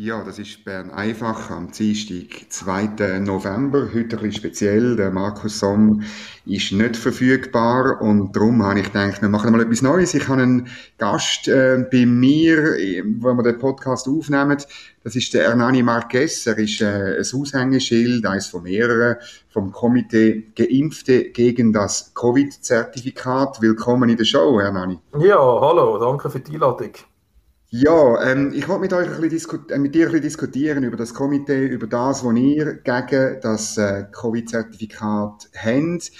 Ja, das ist Bern einfach am Dienstag, 2. November. Heute ein bisschen speziell. Der Markus Somm ist nicht verfügbar und darum habe ich gedacht, wir machen mal etwas Neues. Ich habe einen Gast äh, bei mir, wo wir den Podcast aufnehmen. Das ist der Hernani Marquez. Er ist äh, ein Aushängeschild, eines von mehreren, vom Komitee Geimpfte gegen das Covid-Zertifikat. Willkommen in der Show, Hernani. Ja, hallo, danke für die Einladung. Ja, ähm, ich wollte mit euch ein bisschen äh, mit dir ein bisschen diskutieren über das Komitee, über das, was ihr gegen das äh, Covid-Zertifikat habt.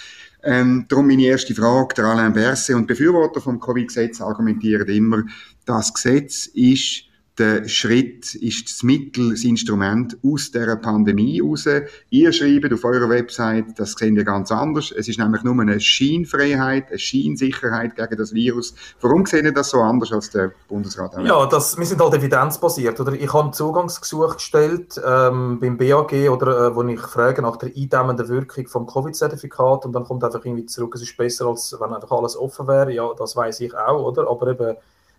Ähm, darum meine erste Frage, der Alain Berset und Befürworter vom Covid-Gesetz argumentieren immer, das Gesetz ist der Schritt ist das Mittel, das Instrument aus der Pandemie raus. Ihr schreibt auf eurer Website, das sehen wir ganz anders. Es ist nämlich nur eine Scheinfreiheit, eine Scheinsicherheit gegen das Virus. Warum sehen ihr das so anders als der Bundesrat? Ja, das, wir sind halt evidenzbasiert. Oder? Ich habe ein Zugangsgesuch gestellt ähm, beim BAG, oder, äh, wo ich frage nach der eindämmenden Wirkung vom Covid-Zertifikat und dann kommt einfach irgendwie zurück, es ist besser, als wenn einfach alles offen wäre. Ja, das weiß ich auch, oder? Aber eben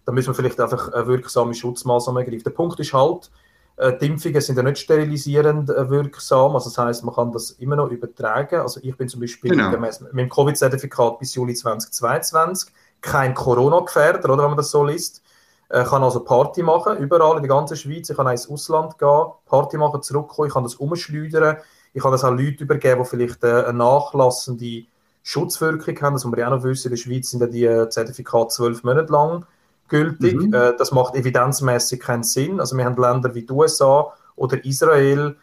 da müssen wir vielleicht einfach eine wirksame Schutzmaßnahmen ergreifen. Der Punkt ist halt, äh, die Impfungen sind ja nicht sterilisierend äh, wirksam, also das heißt, man kann das immer noch übertragen. Also ich bin zum Beispiel genau. mit dem Covid-Zertifikat bis Juli 2022 kein Corona-Gefährder, oder wenn man das so liest. Ich kann also Party machen, überall in der ganzen Schweiz. Ich kann ins Ausland gehen, Party machen, zurückkommen. Ich kann das umschleudern. Ich kann das auch Leuten übergeben, die vielleicht eine nachlassende Schutzwirkung haben. Das muss man ja auch noch wissen. In der Schweiz sind ja die Zertifikate zwölf Monate lang gültig. Mhm. Äh, das macht evidenzmäßig keinen Sinn. Also wir haben Länder wie die USA oder Israel,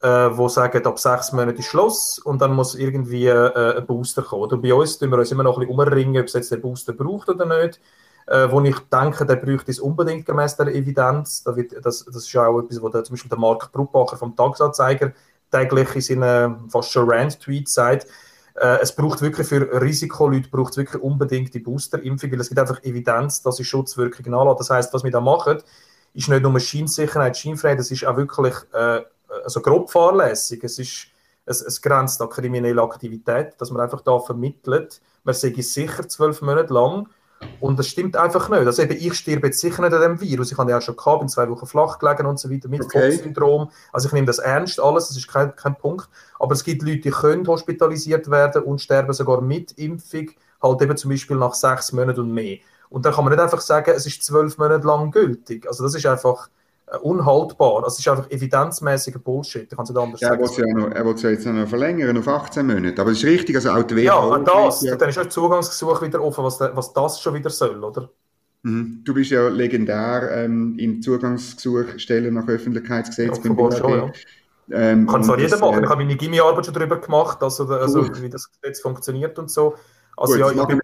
äh, wo sagen, ab sechs Monaten ist Schluss und dann muss irgendwie äh, ein Booster kommen. Und bei uns tun wir uns immer noch ein bisschen umringen, ob es jetzt der Booster braucht oder nicht. Äh, wo ich denke, der bräuchte es unbedingt gemäß der Evidenz. Da wird, das, das ist auch etwas, wo der, zum Beispiel der Mark Bruckbacher vom Tagesanzeiger täglich in seinen fast schon Rant-Tweets sagt, äh, es braucht wirklich für Risikoleute braucht wirklich unbedingt die Boosterimpfung, weil es gibt einfach Evidenz, dass sie Schutzwirkungen anlässt. Das heißt, was wir da machen, ist nicht nur Scheinsicherheit, Scheinfreiheit, das ist auch wirklich äh, also grob fahrlässig. Es ist es, es grenzt an kriminelle Aktivität, dass man einfach da vermittelt, man sei sicher zwölf Monate lang und das stimmt einfach nicht. Also eben, ich sterbe jetzt sicher nicht an dem Virus. Ich habe ja auch schon gehabt, bin zwei Wochen flach gelegen und so weiter mit okay. Fox-Syndrom. Also ich nehme das ernst alles, das ist kein, kein Punkt. Aber es gibt Leute, die können hospitalisiert werden und sterben sogar mit Impfung, halt eben zum Beispiel nach sechs Monaten und mehr. Und dann kann man nicht einfach sagen, es ist zwölf Monate lang gültig. Also das ist einfach unhaltbar. Also es ist einfach evidenzmäßiger Bullshit. Ich kann es nicht anders ja, sagen. Er will es ja jetzt noch verlängern auf 18 Monate. Aber es ist richtig, also auch die WHO... Ja, das. Ja. Dann ist auch das Zugangsgesuch wieder offen, was, was das schon wieder soll, oder? Mhm. Du bist ja legendär ähm, im Zugangsgesuch stellen nach Öffentlichkeitsgesetz ja, beim schon, ja. Ähm, kann zwar jeder machen. Äh, ich habe meine Gimmi-Arbeit schon darüber gemacht, also, also wie das Gesetz funktioniert und so. Also gut, ja, ich bin,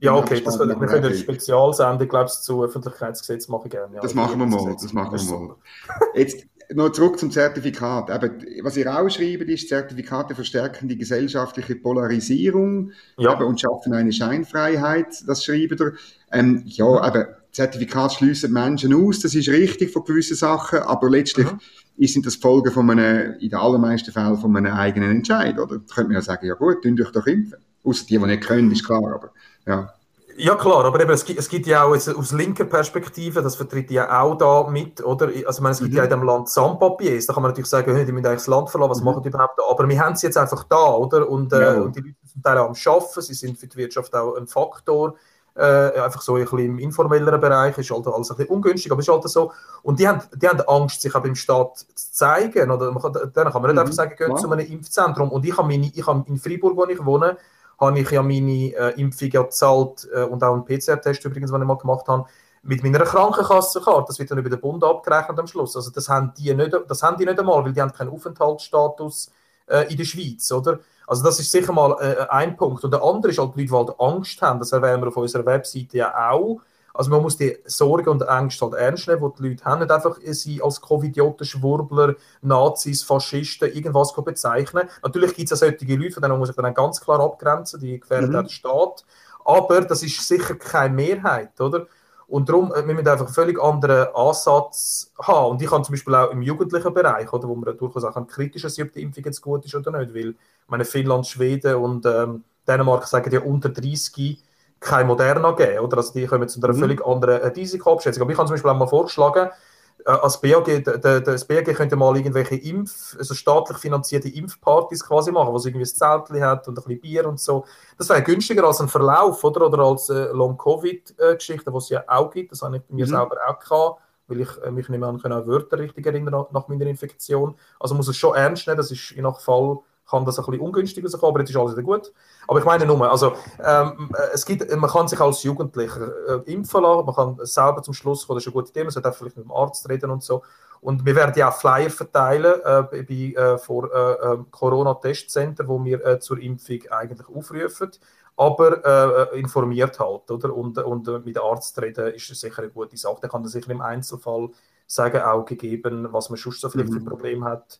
ja, okay, das, wir können eine Spezialsendung, glaube ich, zu Öffentlichkeitsgesetz machen gerne. Ja, das machen wir mal, das machen wir mal. Jetzt noch zurück zum Zertifikat. Eben, was ihr auch schreibt, ist, Zertifikate verstärken die gesellschaftliche Polarisierung ja. eben, und schaffen eine Scheinfreiheit, das schreibt ihr. Ähm, ja, eben, Zertifikat schließen Menschen aus, das ist richtig von gewissen Sachen, aber letztlich mhm. sind das Folgen von einem, in den allermeisten Fällen von einem eigenen Entscheid, oder? Da könnte man ja sagen, ja gut, tun euch doch impfen. Außer die, die nicht können, ist klar, aber ja. Ja klar, aber eben, es, gibt, es gibt ja auch aus linker Perspektive, das vertritt ja auch da mit, oder? Also meine, es gibt mhm. ja in dem Land Sandpapiers, da kann man natürlich sagen, die müssen eigentlich das Land verlassen, was mhm. machen die überhaupt da? Aber wir haben sie jetzt einfach da, oder? Und, äh, und die Leute sind zum Teil auch am Arbeiten, sie sind für die Wirtschaft auch ein Faktor, äh, einfach so ein bisschen im informelleren Bereich, ist halt alles ein bisschen ungünstig, aber ist halt so. Und die haben, die haben Angst, sich auch beim Staat zu zeigen, oder? Man kann, dann kann man nicht mhm. einfach sagen, gehen zu einem Impfzentrum. Und ich habe, meine, ich habe in Freiburg, wo ich wohne, habe ich ja meine äh, Impfung ja gezahlt äh, und auch einen PCR-Test übrigens, den ich mal gemacht habe, mit meiner Krankenkassenkarte. Das wird dann über den Bund abgerechnet am Schluss. Also das haben die nicht, das haben die nicht einmal, weil die haben keinen Aufenthaltsstatus äh, in der Schweiz, oder? Also das ist sicher mal äh, ein Punkt. Und der andere ist halt die Leute, die halt Angst haben. Das erwähnen wir auf unserer Webseite ja auch. Also man muss die Sorgen und Ängste halt ernst nehmen, die die Leute haben. Nicht einfach sie als Covidioten, Schwurbler, Nazis, Faschisten, irgendwas bezeichnen. Natürlich gibt es auch solche Leute, von denen muss ich dann ganz klar abgrenzen, die gefährden mhm. auch den Staat. Aber das ist sicher keine Mehrheit, oder? Und darum, äh, wir müssen einfach einen völlig anderen Ansatz haben. Und ich kann zum Beispiel auch im jugendlichen Bereich, oder, wo man durchaus auch kritisch sein ob die Impfung jetzt gut ist oder nicht, weil meine Finnland, Schweden und ähm, Dänemark sagen ja unter 30 kein Moderna geben, oder? Also die kommen zu einer mhm. völlig anderen Risikoabschätzung. Aber ich habe zum Beispiel auch mal vorgeschlagen, äh, als BAG, das BAG könnte mal irgendwelche Impf, also staatlich finanzierte Impfpartys quasi machen, wo es irgendwie ein Zeltchen hat und ein bisschen Bier und so. Das wäre günstiger als ein Verlauf, oder? Oder als äh, Long-Covid-Geschichte, die es ja auch gibt. Das habe ich bei mir mhm. selber auch gehabt, weil ich äh, mich nicht mehr an Wörter richtig erinnern nach meiner Infektion. Also muss es schon ernst nehmen, das ist je nach Fall kann das ein bisschen ungünstig rauskommen, aber jetzt ist alles wieder gut. Aber ich meine nur, also, ähm, es gibt, man kann sich als Jugendlicher äh, impfen lassen, man kann selber zum Schluss kommen, das ist eine gute Idee, man sollte vielleicht mit dem Arzt reden und so. Und wir werden ja auch Flyer verteilen äh, bei, äh, vor äh, ähm, Corona-Testcenter, wo wir äh, zur Impfung eigentlich aufrufen, aber äh, informiert halt, oder? Und, und mit dem Arzt reden ist sicher eine gute Sache. Der kann das sicher im Einzelfall sagen, auch gegeben, was man sonst so vielleicht mhm. für Probleme hat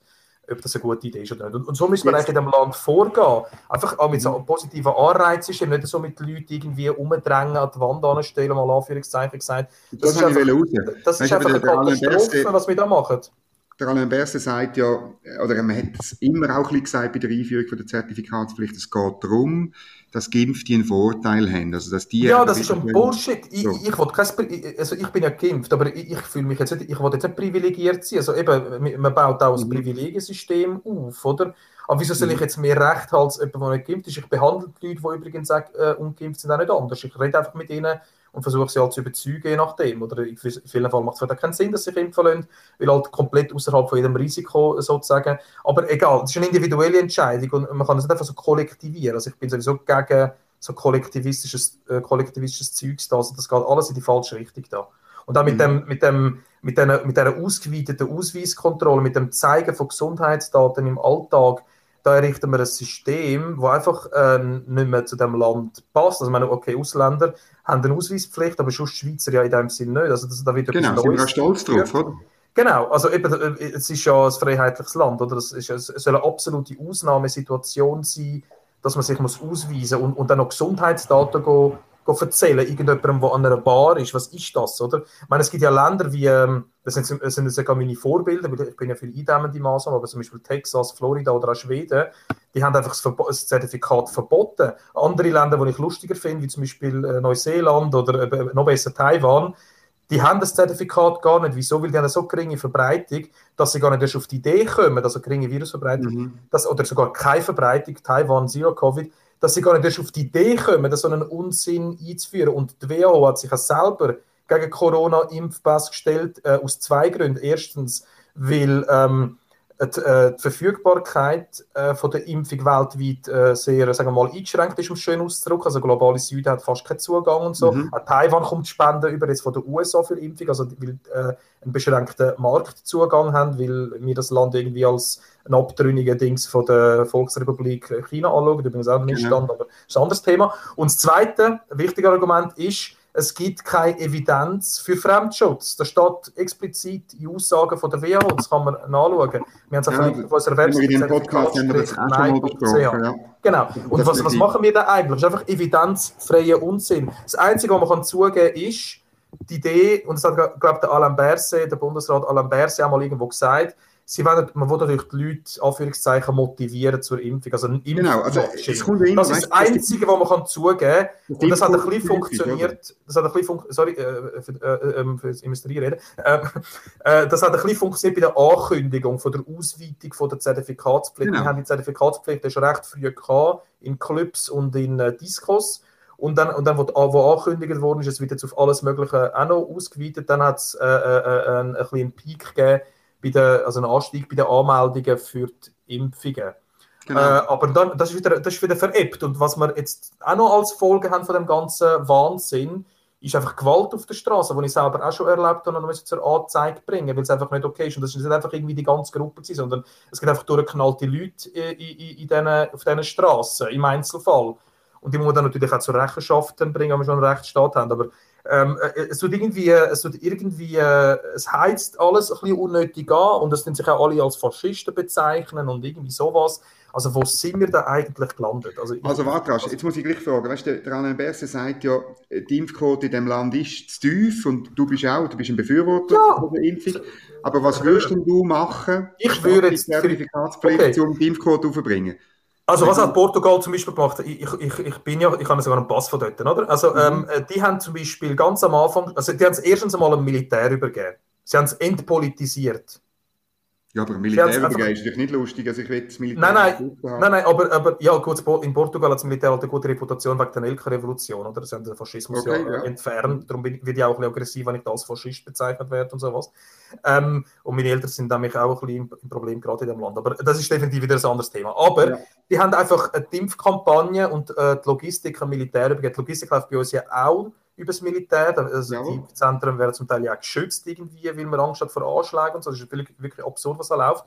ob das eine gute Idee ist oder nicht. Und, und so müssen wir eigentlich in dem Land vorgehen. Einfach auch mit so einem positiven Anreizsystem, nicht so mit Leuten irgendwie umdrängen, an die Wand anstellen, mal Anführungszeichen gesagt. Das, das ist einfach, das ist einfach eine Katastrophe, was wir da machen der Alain Berset sagt ja, oder man hat es immer auch ein gesagt bei der Einführung von der Zertifikatspflicht, es geht darum, dass Geimpfte einen Vorteil haben. Also, dass die ja, das ist ein Bullshit. Ich, so. ich, kein, also ich bin ja geimpft, aber ich, ich fühle mich jetzt nicht, ich will jetzt nicht privilegiert sein. Also eben, man baut auch ein mhm. Privilegiensystem auf, oder? Aber wieso soll mhm. ich jetzt mehr Recht haben als jemand, der nicht geimpft ist? Ich behandle die Leute, die übrigens äh, ungeimpft sind, auch nicht anders. Ich rede einfach mit ihnen und versuche sie halt zu überzeugen, je nachdem. Oder in vielen Fällen macht es keinen Sinn, dass sie sich impfen lassen, weil halt komplett außerhalb von jedem Risiko sozusagen. Aber egal, es ist eine individuelle Entscheidung und man kann es nicht einfach so kollektivieren. Also ich bin sowieso gegen so kollektivistisches, äh, kollektivistisches Zeugs da. Also das geht alles in die falsche Richtung da. Und auch mit, mhm. dem, mit, dem, mit, der, mit dieser ausgeweiteten Ausweiskontrolle, mit dem Zeigen von Gesundheitsdaten im Alltag, da errichten wir ein System, das einfach äh, nicht mehr zu dem Land passt. Also, meine, okay, Ausländer haben eine Ausweispflicht, aber schon Schweizer ja in dem Sinn nicht. Also, das, da wird genau, sind wir auch stolz drauf, oder? Genau, also eben, äh, es ist ja ein freiheitliches Land, oder? Es, ist, es soll eine absolute Ausnahmesituation sein, dass man sich muss ausweisen und, und dann noch Gesundheitsdaten go, go erzählen, irgendjemandem, der an einer Bar ist. Was ist das, oder? Ich meine, es gibt ja Länder wie, ähm, das sind, das sind sogar meine Vorbilder, weil ich bin ja viel eindämmende Maßnahmen, aber zum Beispiel Texas, Florida oder auch Schweden, die haben einfach das, Zertifikat verboten. Andere Länder, die ich lustiger finde, wie zum Beispiel äh, Neuseeland oder äh, noch besser Taiwan, die haben das Zertifikat gar nicht. Wieso? Weil die haben eine so geringe Verbreitung, dass sie gar nicht erst auf die Idee kommen, also geringe Virusverbreitung, mhm. dass, oder sogar keine Verbreitung, Taiwan, Zero Covid, dass sie gar nicht erst auf die Idee kommen, so einen Unsinn einzuführen. Und die WHO hat sich auch selber gegen Corona-Impfpass gestellt, äh, aus zwei Gründen. Erstens, weil ähm, die, äh, die, Verfügbarkeit äh, von der Impfung weltweit äh, sehr, sagen wir mal, eingeschränkt ist, um es schön auszudrücken. Also globale Süden hat fast keinen Zugang und so. Mhm. Auch Taiwan kommt Spenden über jetzt von der USA für Impfung, also weil äh, einen beschränkten Marktzugang haben, weil wir das Land irgendwie als ein abtrünniger Dings von der Volksrepublik China anschauen. Übrigens auch nicht genau. stand, aber das ist ein anderes Thema. Und das zweite wichtige Argument ist, es gibt keine Evidenz für Fremdschutz. Das steht explizit in Aussagen von der WHO, das kann man nachschauen. Wir haben es ja, auf unserer Website in Podcast haben wir das auch schon mal besprochen. Ja. Genau. Und was, was machen wir da eigentlich? Das ist einfach evidenzfreier Unsinn. Das Einzige, was man kann zugeben kann, ist, die Idee, und das hat, glaube ich, der Alain Berset, der Bundesrat Alain Berset, auch mal irgendwo gesagt, sie wollen, man will natürlich die Leute Anführungszeichen motivieren zur Impfung. Also ein genau, also es kommt immer, das ist das Einzige, was man kann zugeben kann. Und das hat ein bisschen funktioniert. Das hat ein bisschen fun sorry, äh, für, äh, äh, für das Industriereden. Äh, äh, das hat ein bisschen funktioniert bei der Ankündigung von der Ausweitung von der Zertifikatspflicht. Genau. Wir haben die Zertifikatspflicht schon recht früh gehabt, in Clubs und in äh, Discos. Und dann, und dann wo, wo angekündigt worden ist, es wird jetzt auf alles Mögliche auch noch ausgeweitet, dann hat es äh, äh, einen, einen kleinen Peak gegeben bei der, also einen Anstieg bei den Anmeldungen für die Impfungen. Genau. Äh, aber dann, das, ist wieder, das ist wieder veräppt. Und was wir jetzt auch noch als Folge haben von dem ganzen Wahnsinn, ist einfach Gewalt auf der Straße, die ich selber auch schon erlebt habe und muss zur Anzeige bringen, weil es einfach nicht okay ist. Und das ist nicht einfach irgendwie die ganze Gruppe gewesen, sondern es gibt einfach durchgeknallte Leute in, in, in den, auf diesen Straßen, im Einzelfall. Und die muss man dann natürlich auch zur Rechenschaft bringen, wenn wir schon einen Rechtsstaat haben. Aber ähm, äh, es wird irgendwie, es wird irgendwie, äh, es heizt alles ein bisschen unnötig an und es sind sich auch alle als Faschisten bezeichnen und irgendwie sowas. Also wo sind wir da eigentlich gelandet? Also, also warte, also, jetzt muss ich gleich fragen, weißt du, der Alain Berset sagt ja, die Impfquote in dem Land ist zu tief und du bist auch, du bist ein Befürworter ja. der Impfung. Aber was würdest du machen, ich würde jetzt die Zertifikatspflicht, okay. um die Impfquote aufzubringen? Also was hat Portugal zum Beispiel gemacht? Ich, ich, ich bin ja, ich habe sogar einen Pass von dort, oder? Also mhm. ähm, die haben zum Beispiel ganz am Anfang, also die haben es erstens einmal dem Militär übergeben. Sie haben es entpolitisiert. Ja, aber Militär ist natürlich nicht lustig, also ich will das Militär Nein, nein, nein, nein aber, aber ja, gut, in Portugal hat das Militär halt eine gute Reputation wegen der Nelke-Revolution, oder? Sie haben den Faschismus okay, ja, ja, entfernt, darum wird ich auch ein bisschen aggressiv, wenn ich als Faschist bezeichnet werde und sowas. Ähm, und meine Eltern sind nämlich auch ein bisschen im Problem gerade in dem Land, aber das ist definitiv wieder ein anderes Thema. Aber ja. die haben einfach eine Impfkampagne und äh, die Logistik am Militär übergeben. Die Logistik läuft bei uns ja auch über das Militär. Also ja. die Zentren werden zum Teil ja auch geschützt, irgendwie, weil man Angst hat vor Anschlägen und so. Das ist wirklich, absurd, was da läuft.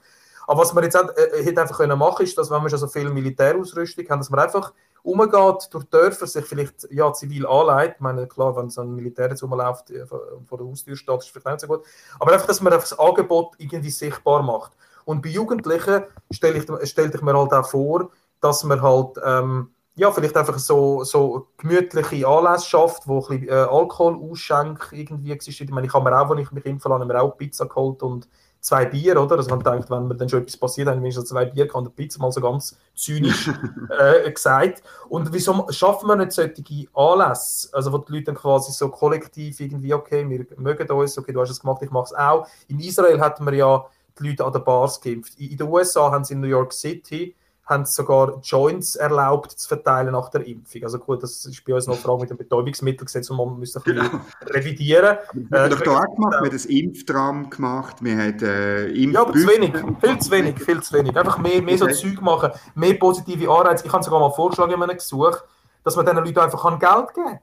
Aber was man jetzt auch, äh, hätte einfach können machen ist, dass wenn wir schon so viel Militärausrüstung haben, dass man einfach umgeht durch Dörfer, sich vielleicht ja, zivil anleitet. Ich meine, klar, wenn so ein Militär jetzt rumläuft äh, vor der Haustür steht, ist vielleicht nicht so gut. Aber einfach, dass man einfach das Angebot irgendwie sichtbar macht. Und bei Jugendlichen stelle ich, stell ich mir halt auch vor, dass man halt ähm, ja, vielleicht einfach so, so gemütliche Anlässe schafft, wo ein bisschen äh, Alkohol ausschenkt irgendwie existiert. Ich meine, ich habe mir auch, als ich mich impfen lasse, mir auch Pizza geholt und zwei Bier, oder? Also man denkt, wenn mir dann schon etwas passiert, dann so zwei Bier kann, der Pizza mal so ganz zynisch äh, gesagt. Und wieso schaffen wir nicht solche Anlässe, also wo die Leute dann quasi so kollektiv irgendwie, okay, wir mögen uns, okay, du hast es gemacht, ich mache es auch. In Israel hatten wir ja die Leute an den Bars geimpft. In den USA haben sie in New York City haben sogar Joints erlaubt zu verteilen nach der Impfung. Also gut, das ist bei uns noch eine Frage mit dem Betäubungsmittelgesetz und man müsste ein bisschen genau. revidieren. Wir haben äh, doch da auch gemacht, wir haben das Impftram gemacht, wir haben äh, Impf Ja, aber zu wenig, viel zu wenig, viel zu wenig. Einfach mehr, mehr so Zeug machen, mehr positive Anreize. Ich habe sogar mal vorgeschlagen in einem Gesuch, dass man diesen Leuten einfach Geld geben kann.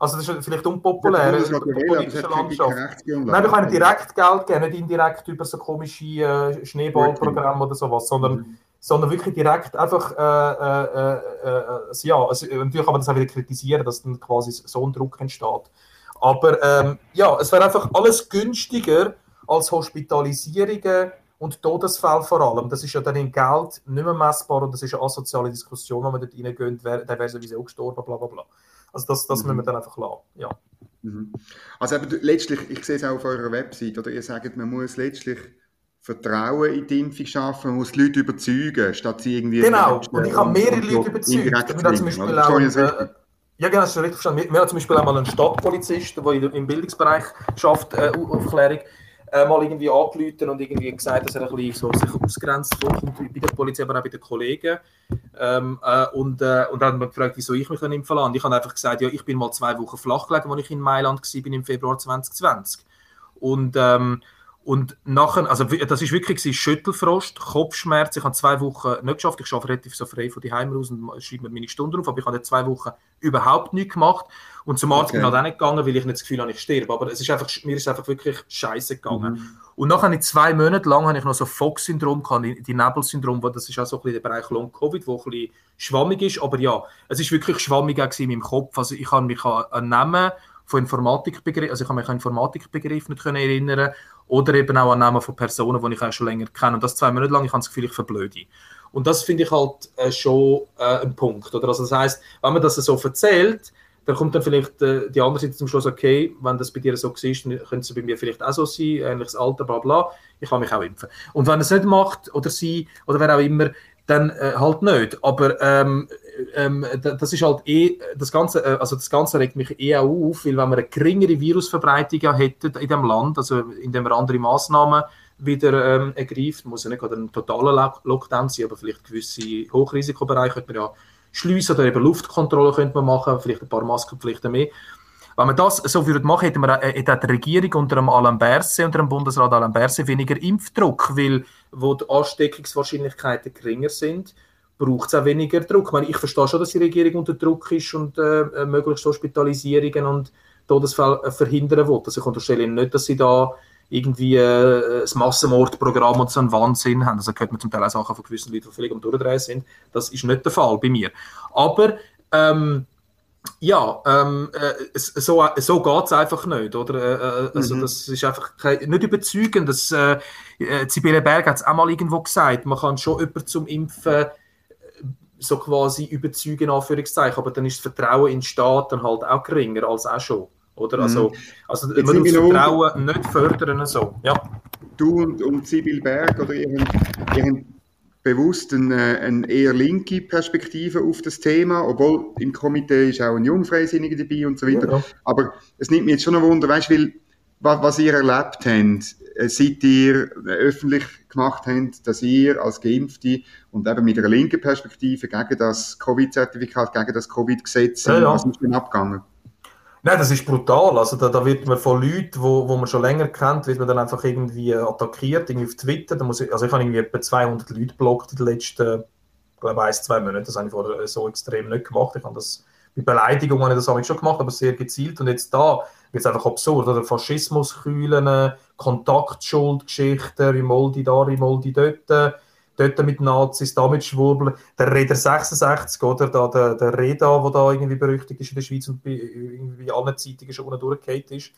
Also das ist vielleicht unpopulär in der politischen Landschaft. Nein, wir können direkt Geld geben, nicht indirekt über so komische äh, Schneeballprogramme oder sowas, sondern mhm sondern wirklich direkt einfach, äh, äh, äh, äh ja, also, natürlich kann man das auch wieder kritisieren, dass dann quasi so ein Druck entsteht. Aber ähm, ja, es wäre einfach alles günstiger als Hospitalisierungen und Todesfälle vor allem. Das ist ja dann in Geld nicht mehr messbar und das ist eine asoziale Diskussion, wenn man dort reingeht, wer, der wäre sowieso gestorben, bla bla bla. Also das, das mhm. müssen wir dann einfach lassen, ja. Mhm. Also eben, letztlich, ich sehe es auch auf eurer Website, oder ihr sagt, man muss letztlich Vertrauen in die Impfung schaffen, man muss die Leute überzeugen, statt sie irgendwie... Genau, und ich habe mehrere Leute überzeugt. Wir haben zum Beispiel auch, äh, ja, genau, das ist richtig verstanden. Wir, haben zum Beispiel auch mal einen Stadtpolizist, der im Bildungsbereich schafft, äh, Aufklärung, äh, mal irgendwie angerufen und irgendwie gesagt, dass er ein bisschen so sich ausgrenzt vorkommt bei der Polizei, aber auch bei den Kollegen. Ähm, äh, und, äh, und dann hat man gefragt, wieso ich mich impfen lasse. Und ich habe einfach gesagt, ja, ich bin mal zwei Wochen flach gelegen, als ich in Mailand war im Februar 2020. Und ähm, und nachher, also das ist wirklich Schüttelfrost, Kopfschmerz. Ich habe zwei Wochen nicht geschafft. Ich arbeite relativ so frei von daheim aus und schreibe mir meine Stunden auf. Aber ich habe zwei Wochen überhaupt nichts gemacht. Und zum Arzt okay. bin ich halt auch nicht gegangen, weil ich nicht das Gefühl habe, ich sterbe. Aber es ist einfach, mir ist einfach wirklich scheiße gegangen. Mhm. Und nachher habe ich zwei Monate lang habe ich noch so Fox-Syndrom die, die Nebel-Syndrom, das ist auch so ein bisschen der Bereich Long-Covid, wo ein bisschen schwammig ist. Aber ja, es ist wirklich schwammig in meinem Kopf. Also ich kann mich an Namen von Informatikbegriffen, also ich kann mich an Informatikbegriffe nicht erinnern oder eben auch an Namen von Personen, die ich auch schon länger kenne. Und das zwei Monate lang, ich habe das Gefühl, ich verblöde. Und das finde ich halt äh, schon äh, ein Punkt. Oder? Also das heißt, wenn man das so erzählt, dann kommt dann vielleicht äh, die andere Seite zum Schluss, okay, wenn das bei dir so ist, dann könnte es bei mir vielleicht auch so sein, ähnliches Alter, bla bla, ich kann mich auch impfen. Und wenn es nicht macht, oder sie, oder wer auch immer, dann äh, halt nicht. Aber ähm, ähm, das ist halt eh, das Ganze, äh, also das Ganze regt mich eh auch auf, weil wenn wir eine geringere Virusverbreitung hätten in dem Land, also indem wir andere Maßnahmen wieder ähm, ergreift, muss ja nicht gerade ein totaler Lockdown sein, aber vielleicht gewisse Hochrisikobereiche könnte man ja schließen oder eben Luftkontrolle könnte man machen, vielleicht ein paar Maskenpflichten mehr. Wenn wir das so würden machen, hätten wir äh, hätte die Regierung unter dem Alain Berset, unter dem Bundesrat Alain Berset weniger Impfdruck, weil wo die Ansteckungswahrscheinlichkeiten geringer sind, braucht es auch weniger Druck. Ich, meine, ich verstehe schon, dass die Regierung unter Druck ist und äh, äh möglichst Hospitalisierungen und Todesfälle äh, verhindern will. Also ich unterstelle Ihnen nicht, dass Sie da irgendwie äh, das Massenmordprogramm und so einen Wahnsinn haben. Also hört man zum Teil auch Sachen von gewissen Leuten, die völlig am Durchdrehen sind. Das ist nicht der Fall bei mir. Aber ähm, Ja, ähm, äh, so, so geht es einfach nicht, oder? Äh, äh, also mhm. das ist einfach nicht überzeugend. Das, äh, Sibylle Berg hat es auch mal irgendwo gesagt, man kann schon jemanden zum Impfen so quasi überzeugen, Anführungszeichen, aber dann ist das Vertrauen in den Staat dann halt auch geringer als auch schon. Oder? Mhm. Also, also man muss das Vertrauen nicht fördern. So. Ja. Du und, und Sibyl Berg oder ihren, ihren bewusst eine, eine, eher linke Perspektive auf das Thema, obwohl im Komitee ist auch ein Jungfreisinniger dabei und so weiter. Ja. Aber es nimmt mich jetzt schon ein Wunder, weißt du, was, was ihr erlebt habt, seit ihr öffentlich gemacht habt, dass ihr als Geimpfte und eben mit einer linken Perspektive gegen das Covid-Zertifikat, gegen das Covid-Gesetz, ja, ja. was ist denn abgegangen? Nein, das ist brutal. Also da, da wird man von Leuten, wo, wo man schon länger kennt, wird man dann einfach irgendwie attackiert, irgendwie auf Twitter. Da muss ich, also ich habe irgendwie etwa 200 Leute blockt in den letzten, glaube ein, zwei Monaten. Das habe ich vorher so extrem nicht gemacht. Ich habe das Beleidigungen habe ich das habe ich schon gemacht, aber sehr gezielt. Und jetzt da wird es einfach absurd. Oder Faschismuskühlen, Kontaktschuldgeschichten, Rimoldi da, Rimoldi dort dort mit Nazis, da mit Schwurbeln. Der Reda 66, oder? Da, der, der Reda, der da irgendwie berüchtigt ist in der Schweiz und bei irgendwie allen Zeitungen schon unten durchgefallen ist,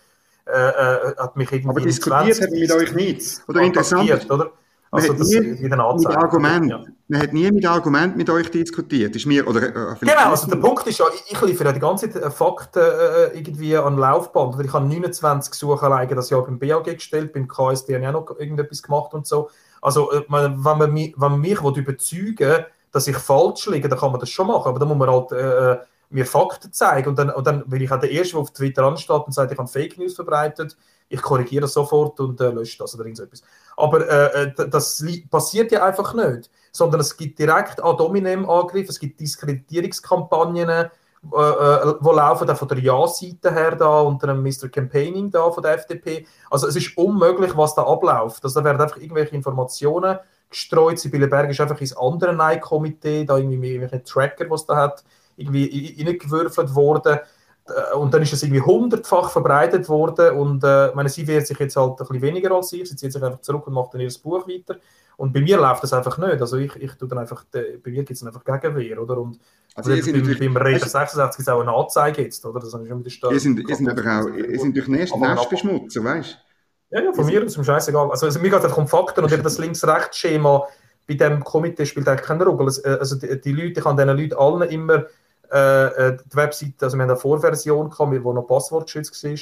äh, äh, hat mich irgendwie. Aber diskutiert hat mit euch nicht. Oder interessant. Oder? Also das nie mit Argument. Ja. Man hat nie mit Argument mit euch diskutiert. Ist mir, oder, äh, genau, also der Punkt ist ja, ich, liefere ja die ganze Zeit äh, Fakten äh, irgendwie an Laufband. Ich habe 29 Gesuche alleine das Jahr beim BAG gestellt, beim KSD habe ich auch noch irgendetwas gemacht und so. Also, äh, wenn man mich, wenn man mich überzeugen will, dass ich falsch liege, dann kann man das schon machen. Aber dann muss man halt äh, äh, mir Fakten zeigen. Und dann, und dann bin ich auch der Erste, der auf Twitter ansteht und sagt, ich habe Fake News verbreitet. Ich korrigiere das sofort und äh, lösche das oder irgendetwas. Aber äh, äh das passiert ja einfach nicht. Sondern es gibt direkt ad hominem Angriffe, es gibt Diskreditierungskampagnen, äh, äh, wo laufen da von der Ja-Seite her da unter einem Mr. Campaigning da von der FDP. Also es ist unmöglich, was da abläuft. Also da werden einfach irgendwelche Informationen gestreut. Sibylle Berg ist einfach ins andere Nein-Komitee, da irgendwie irgendwelche Tracker, was da hat, irgendwie reingewürfelt worden. Äh, und dann ist es irgendwie hundertfach verbreitet worden und äh, meine, sie wehrt sich jetzt halt ein bisschen weniger als ich, sie zieht sich einfach zurück und macht dann ihr Buch weiter. Und bei mir läuft das einfach nicht. Also ich, ich tue dann einfach, bei mir gibt es einfach Gegenwehr, oder? Und also beim, beim Raider 66 gibt es auch eine Anzeige jetzt, oder? Das ich schon wieder. Ihr sind, ihr sind aber auch, ihr sind durch Nestbeschmutzer, weißt du? Ja, ja, von mir ist es scheißegal. Also, also mir geht es einfach um Fakten und eben das Links-Rechts-Schema bei diesem Komitee spielt eigentlich keine Rolle. Also, also die, die Leute, ich habe diesen Leuten allen immer äh, äh, die Webseite, also wir haben eine Vorversion gehabt, wo noch passwortgeschützt war,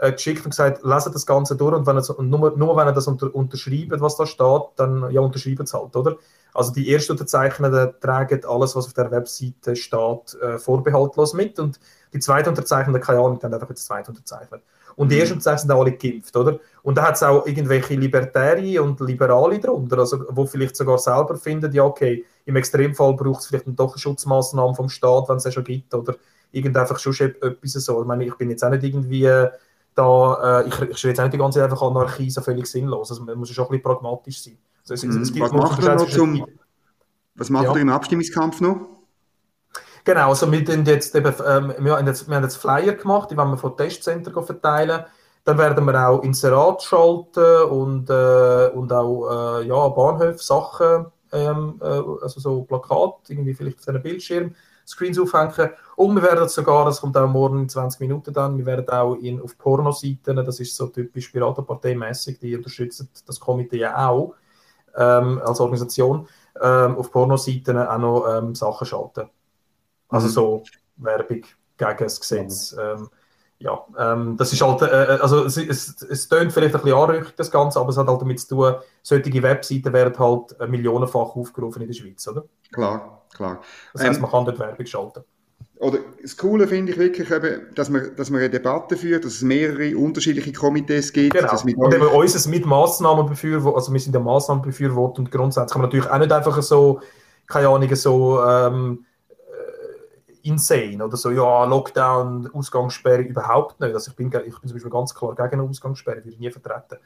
äh, geschickt und gesagt, leset das Ganze durch und, wenn es, und nur, nur wenn ihr das unter, unterschreibt, was da steht, dann ja, unterschreibt es halt, oder? Also die ersten Unterzeichnenden tragen alles, was auf der Webseite steht, äh, vorbehaltlos mit und die zweiten Unterzeichnenden, keine Ahnung, dann einfach jetzt zweite unterzeichnet. Und die mhm. ersten Unterzeichnenden sind alle geimpft, oder? Und da hat es auch irgendwelche Libertäre und Liberale darunter, also wo vielleicht sogar selber finden, ja okay, im Extremfall braucht es vielleicht doch eine Schutzmaßnahme vom Staat, wenn es ja schon gibt, oder irgend einfach schon etwas so. Ich meine, ich bin jetzt auch nicht irgendwie da, äh, ich, ich schreibe jetzt nicht die ganze Zeit einfach Anarchie so völlig sinnlos. Also man muss schon ein bisschen pragmatisch sein. Also es, es, es mhm. was macht er noch zum, was macht ja. er im Abstimmungskampf noch? Genau, also wir, jetzt eben, ähm, wir, haben jetzt, wir haben jetzt Flyer gemacht, die wollen wir von Testcenter verteilen. Dann werden wir auch Inserat schalten und, äh, und auch äh, ja, Bahnhöfe, Sachen, ähm, äh, also so Plakat, irgendwie vielleicht auf einem Bildschirm Screens aufhängen. Und wir werden sogar, das kommt auch morgen in 20 Minuten dann, wir werden auch in, auf Pornoseiten, das ist so typisch Piratenpartei-mäßig, die unterstützen das Komitee ja auch ähm, als Organisation, ähm, auf Pornoseiten auch noch ähm, Sachen schalten. Also mhm. so Werbung gegen das Gesetz. Mhm. Ja, ähm, das ist halt, äh, äh, also es, es, es tönt vielleicht ein bisschen anrüchig, das Ganze, aber es hat halt damit zu tun, solche Webseiten werden halt äh, millionenfach aufgerufen in der Schweiz, oder? Klar, klar. Das heißt, ähm, man kann dort Werbung schalten. Oder das Coole finde ich wirklich eben, dass man, dass man eine Debatte führt, dass es mehrere unterschiedliche Komitees gibt. Genau. Dass mit und eben unseres mit Massnahmen befürworten, also wir sind ja Massnahmen befürwortet und grundsätzlich kann man natürlich auch nicht einfach so, keine Ahnung, so ähm, insane oder so, ja, Lockdown, Ausgangssperre überhaupt nicht. Also ich bin, ich bin zum Beispiel ganz klar gegen eine Ausgangssperre, würde ich nie vertreten.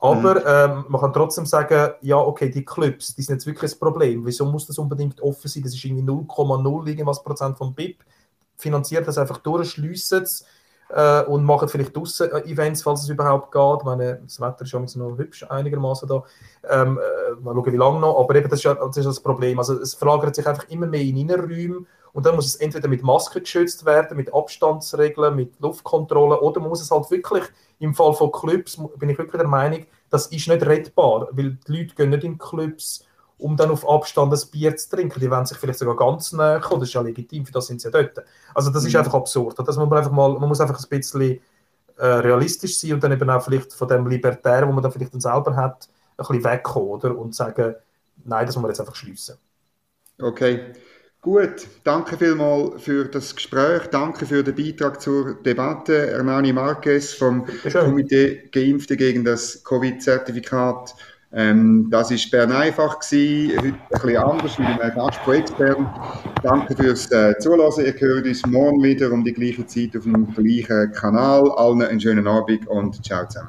Aber mhm. ähm, man kann trotzdem sagen, ja, okay, die Clubs, die sind jetzt wirklich das Problem. Wieso muss das unbedingt offen sein? Das ist irgendwie 0,0 irgendwas Prozent vom BIP. Finanziert das einfach durch, schliessen es äh, und machen vielleicht draussen äh, Events, falls es überhaupt geht. Ich meine, das Wetter ist schon noch hübsch einigermaßen da. Ähm, äh, mal schauen, wie lange noch. Aber eben, das ist, ja, das ist das Problem. Also es verlagert sich einfach immer mehr in Innenräume Und dann muss es entweder mit Maske geschützt werden, mit Abstandsregeln, mit Luftkontrolle, oder man muss es halt wirklich, im Fall von Clubs, bin ich wirklich der Meinung, das ist nicht rettbar, weil die Leute gehen nicht in Clubs, um dann auf Abstand ein Bier zu trinken. Die wollen sich vielleicht sogar ganz näher kommen, das ist ja legitim, für das sind sie ja dort. Also das ist mhm. einfach absurd. Das muss man, einfach mal, man muss einfach ein bisschen äh, realistisch sein und dann eben auch vielleicht von dem Libertären, wo man dann vielleicht dann selber hat, ein bisschen wegkommen oder? und sagen, nein, das muss man jetzt einfach schließen. Okay. Gut, danke vielmals für das Gespräch, danke für den Beitrag zur Debatte. Hernani Marquez vom Komitee Geimpfte gegen das Covid-Zertifikat. Ähm, das war Bern einfach, gewesen, heute ein bisschen anders mit einem Gast von extern. Danke fürs äh, Zuhören. Ihr hört uns morgen wieder um die gleiche Zeit auf dem gleichen Kanal. Allen einen schönen Abend und ciao zusammen.